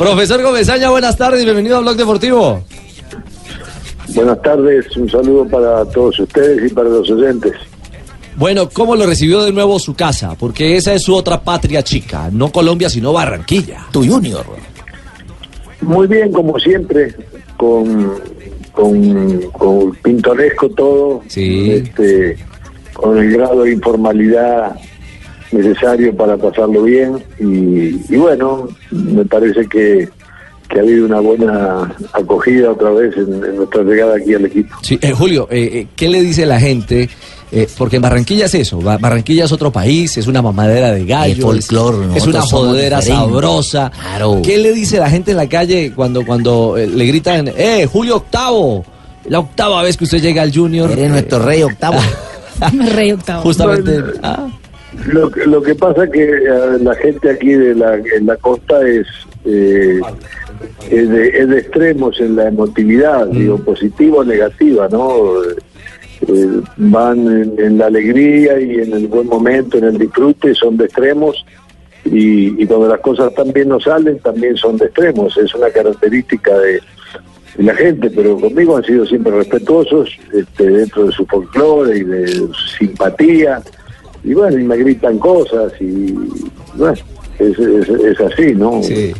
Profesor Gomezaña, buenas tardes y bienvenido a Blog Deportivo. Buenas tardes, un saludo para todos ustedes y para los oyentes. Bueno, ¿cómo lo recibió de nuevo su casa? Porque esa es su otra patria chica, no Colombia, sino Barranquilla. Tu junior. Muy bien, como siempre, con, con, con pintoresco todo, Sí. este, con el grado de informalidad necesario para pasarlo bien y, y bueno, me parece que, que ha habido una buena acogida otra vez en, en nuestra llegada aquí al equipo. Sí, eh, Julio, eh, eh, ¿qué le dice la gente? Eh, porque en Barranquilla es eso, Ba- Barranquilla es otro país, es una mamadera de gallo, folclor, es, una jodera sabrosa. Claro. ¿Qué le dice la gente en la calle cuando, cuando eh, le gritan, eh, Julio Octavo? La octava vez que usted llega al Junior. Eres nuestro rey octavo. Rey octavo. Justamente. Bueno, ah, Lo, que- lo que pasa que eh, la gente aquí de la, en la costa es, eh, es, de, es de extremos en la emotividad, digo, positiva o negativa, ¿no? Eh, van en, en la alegría y en el buen momento, en el disfrute, son de extremos. Y, y cuando las cosas también no salen, también son de extremos. Es una característica de, de la gente, pero conmigo han sido siempre respetuosos este, dentro de su folclore y de su simpatía y bueno, y me gritan cosas y bueno, es, es, así, ¿no? sí.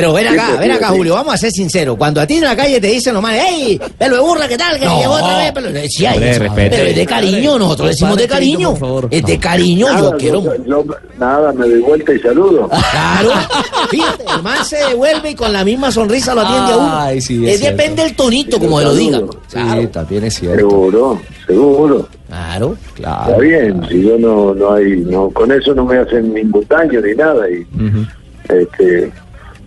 Pero ven acá, Siempre ven acá. Julio, vamos a ser sinceros. Cuando a ti en la calle te dicen nomás, ¡Ey! ¡Pelo de burra, qué tal! Que No. llegó otra vez, pero sí hay Hombre, eso. respete. Pero es de cariño, nosotros decimos de cariño. por favor. Es de cariño, Nada, yo quiero. nada, me doy vuelta y saludo. Claro, fíjate, el man se devuelve y con la misma sonrisa lo atiende a uno. Ay, sí, es depende del tonito, como lo digan. Sí, también es cierto. Seguro, seguro. claro. Claro. Está bien, si yo no, no hay, no, con eso no me hacen ningún daño ni nada. Y, este,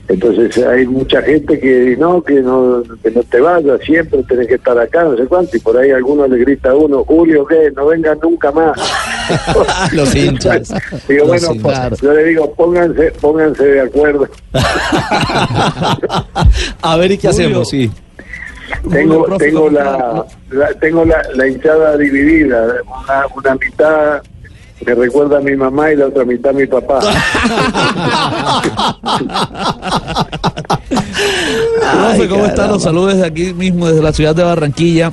entonces hay mucha gente que no, que no, que no te vayas, siempre tenés que estar acá, no sé cuánto, y por ahí alguno le grita a uno, Julio, que no vengan nunca más. Los hinchas. Digo, Los bueno, pues, yo le digo, pónganse, pónganse de acuerdo. A ver, ¿y qué Julio. hacemos? Sí. Tengo, tengo ¿cómo la, la- tengo la, la hinchada dividida, una, una mitad me recuerda a mi mamá y la otra mitad a mi papá. Profe, ¿cómo están? Los saludos desde aquí mismo, desde la ciudad de Barranquilla.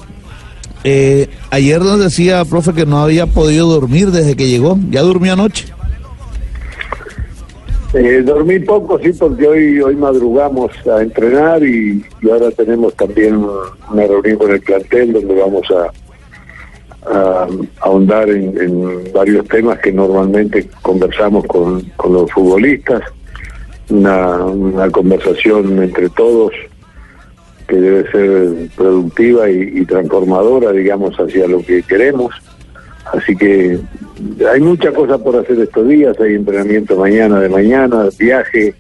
Eh, ayer nos decía, profe, que no había podido dormir desde que llegó. ¿Ya durmió anoche? Eh, dormí poco, sí, porque hoy hoy madrugamos a entrenar y, y ahora tenemos también una reunión con el plantel donde vamos a, a ahondar en, en varios temas que normalmente conversamos con, con los futbolistas. Una, una conversación entre todos que debe ser productiva y, transformadora, digamos, hacia lo que queremos. Así que hay mucha cosa por hacer estos días, hay entrenamiento mañana de mañana, viaje,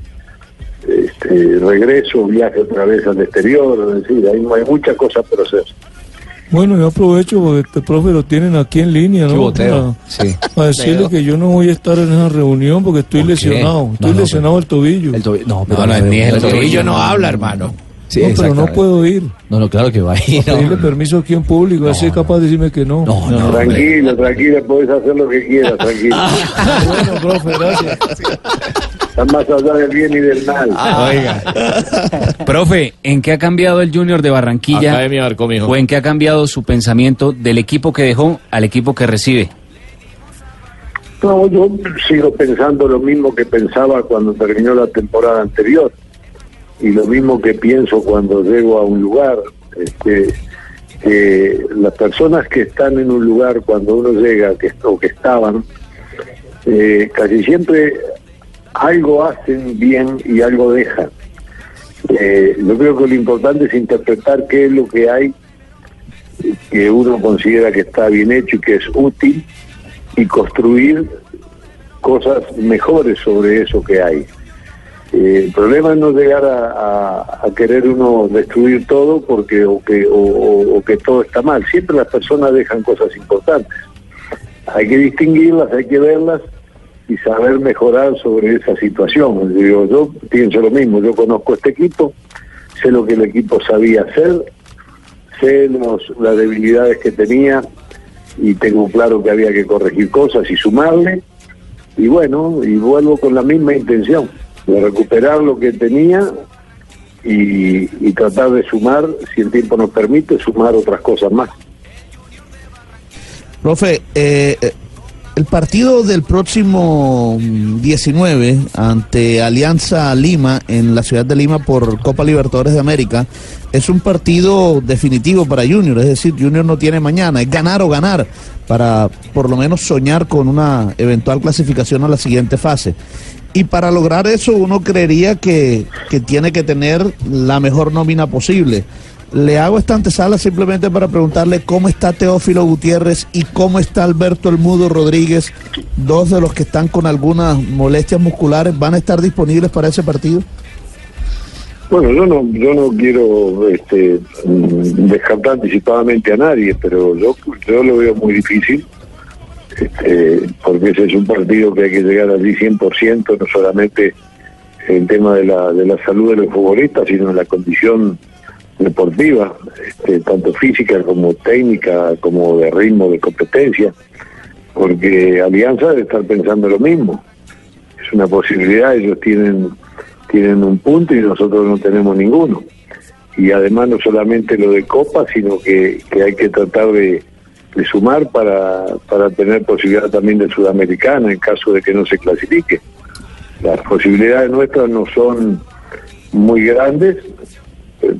este, regreso, viaje otra vez al exterior, es decir, hay, hay muchas cosas por hacer. Bueno, yo aprovecho porque este profe lo tienen aquí en línea, ¿no? boteo. Sí. Para, para decirle que yo no voy a estar en esa reunión porque estoy lesionado. Estoy no, lesionado el tobillo. El tobillo. No, No, no, ni el tobillo no habla, hermano. Sí, no, pero no puedo ir. No, no, claro que va a ir. no. Pedirle permiso aquí en público, así es capaz de decirme que no. No. Tranquilo, tranquilo, puedes hacer lo que quieras, tranquilo. bueno, profe, gracias. Están más allá del bien y del mal. Oiga. Profe, ¿en qué ha cambiado el Junior de Barranquilla? Academia Barco, mijo. ¿O en qué ha cambiado su pensamiento del equipo que dejó al equipo que recibe? No, yo sigo pensando lo mismo que pensaba cuando terminó la temporada anterior y lo mismo que pienso cuando llego a un lugar. Este, que las personas que están en un lugar cuando uno llega que, o que estaban, eh, casi siempre algo hacen bien y algo dejan. Eh, yo creo que lo importante es interpretar qué es lo que hay que uno considera que está bien hecho y que es útil y construir cosas mejores sobre eso que hay. Eh, el problema es no llegar a, querer uno destruir todo porque o que o que todo está mal. Siempre las personas dejan cosas importantes. Hay que distinguirlas, hay que verlas y saber mejorar sobre esa situación. Yo pienso lo mismo. Yo conozco este equipo, sé lo que el equipo sabía hacer, sé los, las debilidades que tenía y tengo claro que había que corregir cosas y sumarle. Y bueno, y vuelvo con la misma intención, de recuperar lo que tenía y, y tratar de sumar, si el tiempo nos permite, sumar otras cosas más. Profe, eh, eh, el partido del próximo mm, 19 ante Alianza Lima en la ciudad de Lima por Copa Libertadores de América es un partido definitivo para Junior, es decir, Junior no tiene mañana, es ganar o ganar para por lo menos soñar con una eventual clasificación a la siguiente fase. Y para lograr eso uno creería que, que tiene que tener la mejor nómina posible. Le hago esta antesala simplemente para preguntarle cómo está Teófilo Gutiérrez y cómo está Alberto El Mudo Rodríguez, dos de los que están con algunas molestias musculares, ¿van a estar disponibles para ese partido? Bueno, yo no, yo no quiero este, descartar anticipadamente a nadie, pero yo, yo lo veo muy difícil, este, porque ese es un partido que hay que llegar allí 100%, no solamente en tema de la, de la salud de los futbolistas, sino en la condición deportiva, este, tanto física como técnica, como de ritmo, de competencia, porque Alianza debe estar pensando lo mismo. Es una posibilidad, ellos tienen, tienen un punto y nosotros no tenemos ninguno. Y además no solamente lo de Copa, sino que, hay que tratar de, de sumar para, para tener posibilidad también de Sudamericana en caso de que no se clasifique. Las posibilidades nuestras no son muy grandes,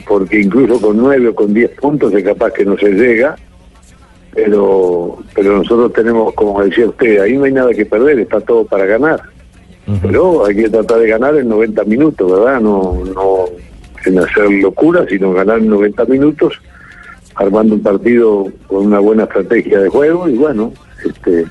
porque incluso con nueve o con diez puntos es capaz que no se llega, pero pero nosotros tenemos, como decía usted, ahí no hay nada que perder, está todo para ganar. Pero hay que tratar de ganar en 90 minutos, ¿verdad? No, no en hacer locura, sino ganar en 90 minutos, armando un partido con una buena estrategia de juego y bueno, este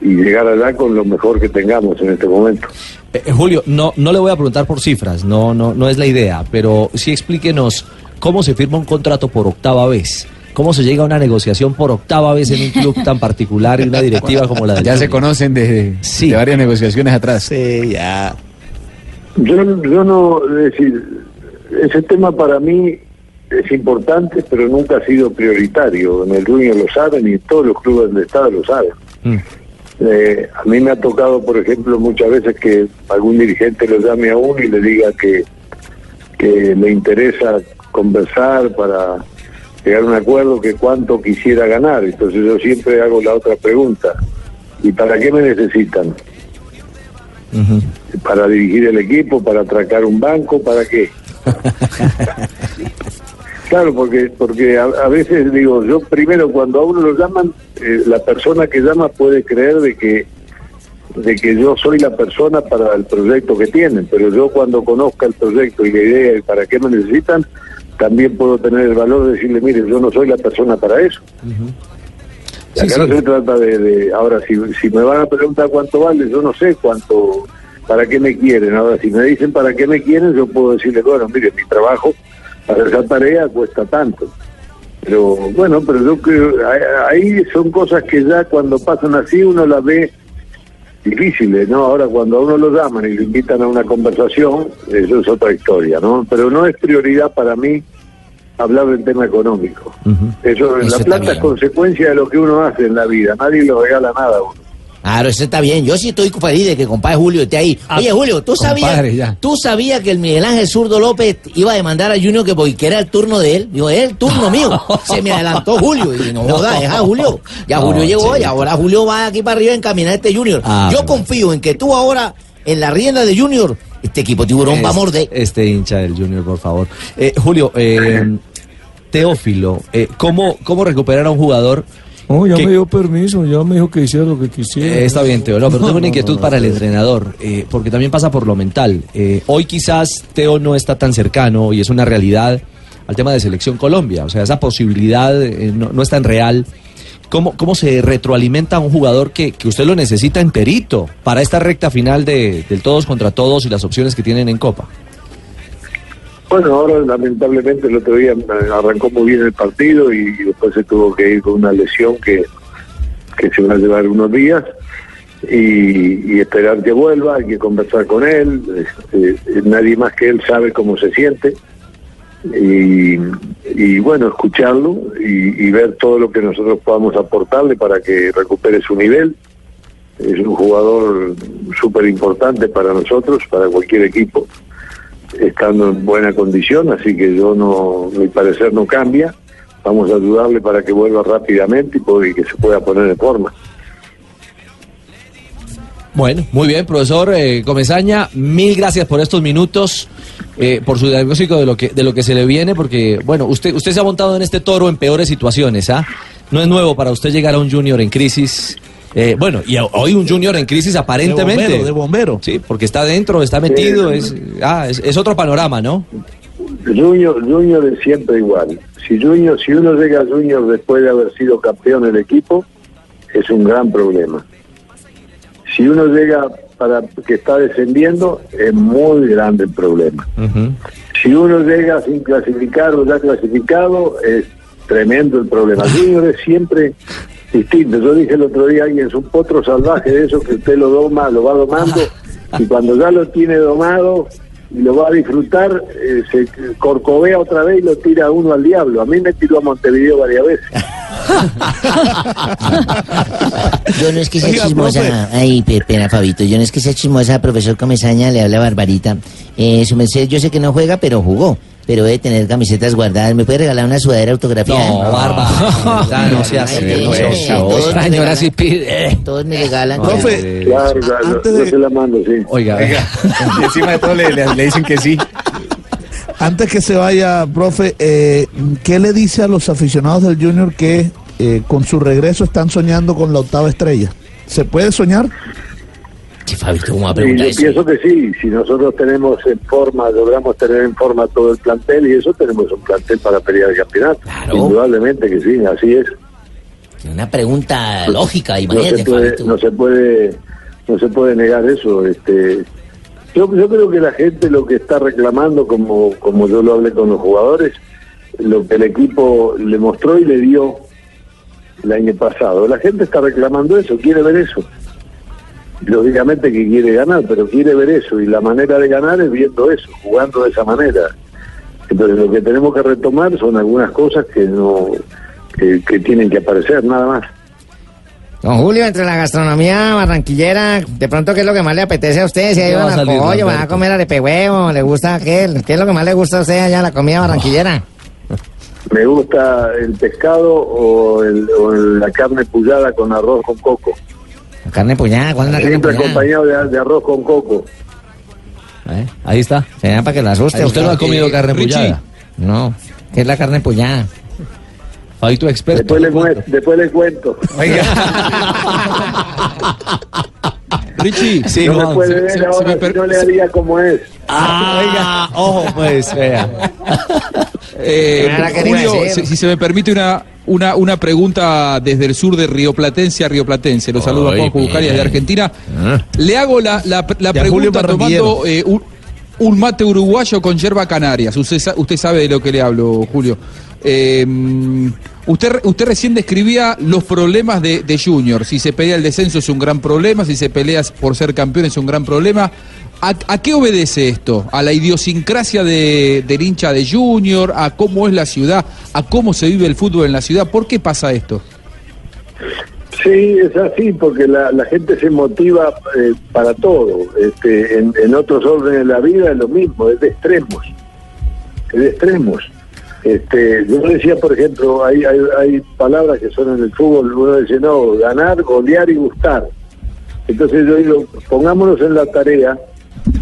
y llegar allá con lo mejor que tengamos en este momento. Eh, eh, Julio, no, no le voy a preguntar por cifras, no, no, no es la idea, pero sí explíquenos cómo se firma un contrato por octava vez. ¿Cómo se llega a una negociación por octava vez en un club tan particular y una directiva como la de Ya se conocen de, Sí. de varias negociaciones atrás. Sí, ya. Yo, yo no, es decir, ese tema para mí es importante, pero nunca ha sido prioritario. En el Junior lo saben y en todos los clubes del Estado lo saben. Mm. Eh, a mí me ha tocado, por ejemplo, muchas veces que algún dirigente lo llame a uno y le diga que, que le interesa conversar para llegar a un acuerdo que cuánto quisiera ganar. Entonces yo siempre hago la otra pregunta. ¿Y para qué me necesitan? ¿Para dirigir el equipo? ¿Para atracar un banco? ¿Para qué? Claro, porque porque a, a veces digo, yo primero cuando a uno lo llaman, eh, la persona que llama puede creer de que de que yo soy la persona para el proyecto que tienen, pero yo cuando conozca el proyecto y la idea y para qué me necesitan, también puedo tener el valor de decirle, mire, yo no soy la persona para eso. Sí, Acá sí. no se trata de, de- ahora si, si me van a preguntar cuánto vale, yo no sé cuánto, para qué me quieren. Ahora si me dicen para qué me quieren, yo puedo decirle, bueno, mire, mi trabajo para esa tarea cuesta tanto. Pero bueno, pero yo creo, ahí son cosas que ya cuando pasan así uno las ve difíciles, ¿no? Ahora cuando a uno lo llaman y lo invitan a una conversación, eso es otra historia, ¿no? Pero no es prioridad para mí hablar del tema económico. Eso, Eso la plata es consecuencia de lo que uno hace en la vida, nadie lo regala nada a uno. Claro, eso está bien. Yo sí estoy feliz de que compadre Julio esté ahí. Ah, Oye, Julio, ¿tú sabías, compadre. ¿tú sabías que el Miguel Ángel Zurdo López iba a demandar a Junior que porque era el turno de él? Digo, es el turno mío. Se me adelantó Julio. Y no joda, es a Julio. Ya No, Julio llegó y ahora Julio va aquí para arriba a encaminar este Junior. Ah, Yo confío en que tú ahora, en la rienda de Junior, este equipo tiburón va a morder. Este hincha del Junior, por favor. Eh, Julio, eh, Teófilo, eh, ¿cómo, ¿cómo recuperar a un jugador? No, ya que- me dio permiso, ya me dijo que hiciera lo que quisiera. Eh, está bien, Teo, no, pero tengo una inquietud para el entrenador, eh, porque también pasa por lo mental. Eh, hoy quizás Teo no está tan cercano y es una realidad al tema de selección Colombia, o sea, esa posibilidad no, no es tan real. ¿Cómo, ¿Cómo se retroalimenta a un jugador que, que usted lo necesita enterito para esta recta final de, del todos contra todos y las opciones que tienen en Copa? Bueno, ahora lamentablemente el otro día eh, arrancó muy bien el partido y después se tuvo que ir con una lesión que, que se va a llevar unos días y, esperar que vuelva, hay que conversar con él, este, nadie más que él sabe cómo se siente y, y bueno, escucharlo y, y ver todo lo que nosotros podamos aportarle para que recupere su nivel. Es un jugador súper importante para nosotros, para cualquier equipo. Estando en buena condición, así que yo no, mi parecer no cambia. Vamos a ayudarle para que vuelva rápidamente y que se pueda poner en forma. Bueno, muy bien, profesor eh, Comesaña, mil gracias por estos minutos, eh, por su diagnóstico de lo que de lo que se le viene, porque bueno, usted usted se ha montado en este toro en peores situaciones, ¿ah? No es nuevo para usted llegar a un junior en crisis. Eh, bueno, y hoy un junior en crisis aparentemente. bombero, de bombero. Sí, porque está dentro, está metido, es, ah, es, es otro panorama, ¿no? Junior, Junior es siempre igual. Si Junior, si uno llega a Junior después de haber sido campeón del equipo, es un gran problema. Si uno llega para que está descendiendo, es muy grande el problema. Si uno llega sin clasificar o ya clasificado, es tremendo el problema. Junior es siempre distinto. Yo dije el otro día, alguien es un potro salvaje de eso que usted lo doma, lo va domando, y cuando ya lo tiene domado y lo va a disfrutar, eh, se corcovea otra vez y lo tira uno al diablo. A mí me tiró a Montevideo varias veces. Yo no es que sea Oiga, chismosa. profe. Ay, pe- pena, Fabito. Yo no es que sea chismosa, profesor Comesaña, le habla Barbarita. Eh, su merced, yo sé que no juega, pero jugó. Pero debe tener camisetas guardadas. ¿Me puede regalar una sudadera autografiada? No, barba. Ya, no se hace, se sí, pide. Todos me regalan. Profe, Claro, claro, antes yo se la mando, sí. Oiga, Y encima de todo le, le- le dicen que sí. Antes que se vaya, profe, eh, ¿qué le dice a los aficionados del Junior que eh, con su regreso están soñando con la octava estrella? ¿Se puede soñar? Fabito, ¿cómo va a Y preguntar yo eso? pienso que sí, si nosotros tenemos en forma, logramos tener en forma todo el plantel y eso tenemos un plantel para pelear el campeonato. Claro. Indudablemente que sí, así es. Una pregunta lógica, No se imagínate, puede, Fabito. no se puede, no se puede negar eso. Este, yo, yo creo que la gente lo que está reclamando, como, como yo lo hablé con los jugadores, lo que el equipo le mostró y le dio el año pasado. La gente está reclamando eso, quiere ver eso. Lógicamente que quiere ganar, pero quiere ver eso y la manera de ganar es viendo eso, jugando de esa manera. Entonces lo que tenemos que retomar son algunas cosas que no que, que tienen que aparecer, nada más. Don Julio, entre la gastronomía barranquillera, de pronto, ¿qué es lo que más le apetece a usted? Si ¿Qué hay va a van al pollo, van a comer arepe huevo, le gusta qué, qué es lo que más le gusta a usted allá, la comida barranquillera. Me gusta el pescado o, el- o la carne pullada con arroz con coco. La carne puñada, ¿cuál es la carne Siempre puñada? acompañado de, de arroz con coco. eh, ahí está. Será para que la asuste. ¿Usted no ha comido carne Richie. pullada? No, ¿qué es la carne puñada? Fabito experto. Después le, mue- después le cuento. Richie, Sí, no Juan, me puede se- ver se- se ahora me si per- no le se- haría como es. Ah, ojo, pues, vea. eh, Julio, decir. si, si se me permite una, una, una pregunta desde el sur de Río Platense a Río Platense. Lo saluda Ay, Juan Jucarias de. Argentina. Le hago la, la, a pregunta tomando eh, un, un mate uruguayo con yerba canarias. Usted, usted sabe de lo que le hablo, Julio. Eh, usted, usted recién describía los problemas de, de Junior. Si se pelea el descenso es un gran problema, si se pelea por ser campeón es un gran problema. ¿A, qué obedece esto? ¿A la idiosincrasia de, del hincha de Junior? ¿A cómo es la ciudad? ¿A cómo se vive el fútbol en la ciudad? ¿Por qué pasa esto? Sí, es así, porque la, la gente se motiva eh, para todo. Este, en, en otros órdenes de la vida es lo mismo, es de extremos. Es de extremos. Este, yo decía, por ejemplo, hay, hay, hay palabras que son en el fútbol, uno dice, no, ganar, golear y gustar. Entonces yo digo, pongámonos en la tarea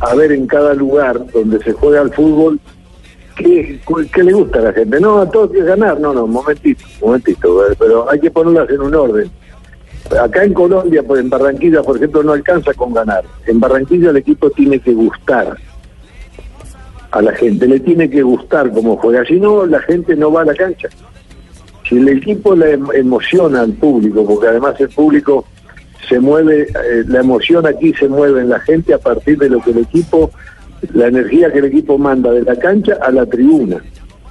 a ver en cada lugar donde se juega el fútbol ¿Qué, qué le gusta a la gente? No, a todos quiere ganar. No, no, momentito, momentito. eh, Pero hay que ponerlas en un orden. Acá en Colombia, pues en Barranquilla, por ejemplo, no alcanza con ganar. En Barranquilla el equipo tiene que gustar a la gente, le tiene que gustar cómo juega. Si no, la gente no va a la cancha. Si el equipo le em- emociona al público, porque además el público se mueve, eh, la emoción aquí se mueve en la gente a partir de lo que el equipo, la energía que el equipo manda de la cancha a la tribuna.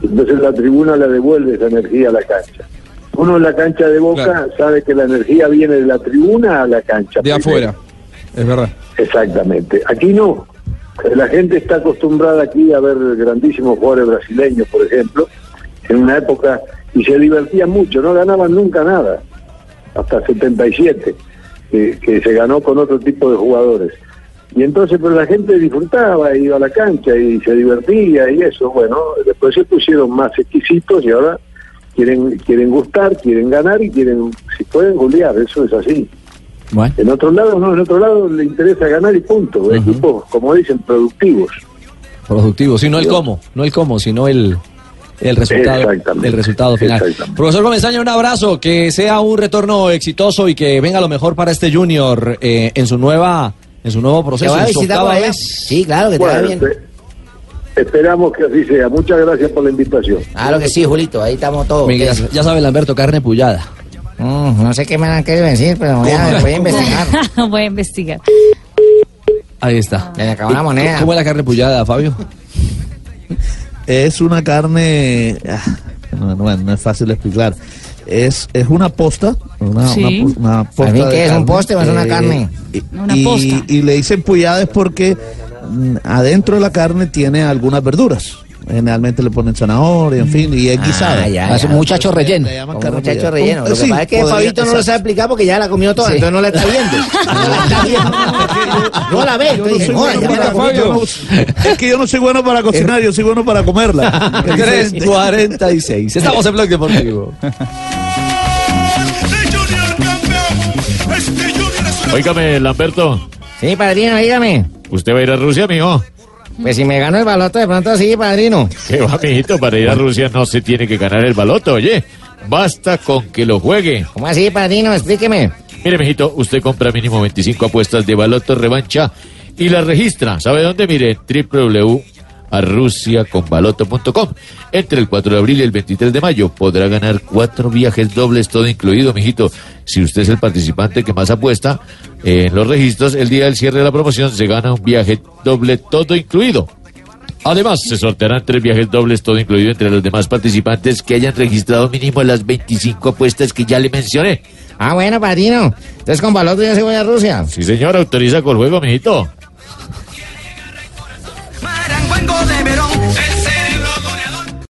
Entonces la tribuna la devuelve esa energía a la cancha. Uno en la cancha de Boca Claro. sabe que la energía viene de la tribuna a la cancha. De primero. afuera. Es verdad. Exactamente. Aquí no. La gente está acostumbrada aquí a ver grandísimos jugadores brasileños, por ejemplo, en una época, y se divertían mucho, no ganaban nunca nada, hasta 77, que, que se ganó con otro tipo de jugadores. Y entonces, pero la gente disfrutaba, iba a la cancha y se divertía y eso. Bueno, después se pusieron más exquisitos y ahora quieren quieren gustar, quieren ganar y quieren, si pueden, golear. Eso es así. Bueno. En otro lado, no, en otro lado le interesa ganar y punto. Equipos, como dicen, productivos. Productivo, sí, no el cómo, no el cómo, sino el, el resultado, el resultado final. Profesor Comesaña, un abrazo, que sea un retorno exitoso y que venga lo mejor para este Junior eh, en su nueva, en su nuevo ¿Te proceso. a vez. Sí, claro, que te va Bueno, bien. espe- esperamos que así sea. Muchas gracias por la invitación. Claro que sí, Julito, ahí estamos todos. Miguel, ya, ya sabe Lamberto, carne pullada. Mm, no sé qué me van a querer decir, pero voy a, voy a investigar. Voy a investigar. Ahí está. Me acabó la moneda. ¿Cómo es la carne pullada, Fabio? Es una carne. ah, No, no, no es fácil de explicar. Es, es una posta. Una, Sí. una po- una posta ¿Al fin de qué es, un carne, poste o es una carne? Y, Una y- posta. y le dicen pullada es porque mm, adentro de la carne tiene algunas verduras. Generalmente le ponen zanahoria, en fin, y es guisada. Ah, ya, Ah, es un ya. muchacho relleno. Le llaman Como carne muchacho relleno. Lo que Sí, pasa es que podría- Fabito no lo sabe explicar porque ya la comió toda, Sí. entonces no la está viendo. No la está viendo. No la ve. Yo no Entonces soy dije, bueno "Joder, ya me para la comí comer, toda". yo no- es que yo no soy bueno para cocinar, yo soy bueno para comerla. 3.46. Estamos en Blog Deportivo. Óigame, Lamberto, Sí, padrino, dígame. ¿usted va a ir a Rusia, mijo? Pues si me gano el baloto, de pronto sí, padrino. ¿Qué va, mijito? Para ir a Rusia no se tiene que ganar el baloto, oye. Basta con que lo juegue. ¿Cómo así, padrino? Explíqueme. Mire, mijito, usted compra mínimo 25 apuestas de baloto revancha y las registra. ¿Sabe dónde? Mire, www.arrusiaconbaloto.com. Entre el 4 de abril y el 23 de mayo podrá ganar cuatro viajes dobles, todo incluido, mijito. Si usted es el participante que más apuesta en los registros, el día del cierre de la promoción se gana un viaje doble, todo incluido. Además, se sortearán tres viajes dobles, todo incluido entre los demás participantes que hayan registrado mínimo las 25 apuestas que ya le mencioné. Ah, bueno, padrino. Entonces con baloto ya se voy a Rusia. Sí, señor, autoriza con juego, mijito.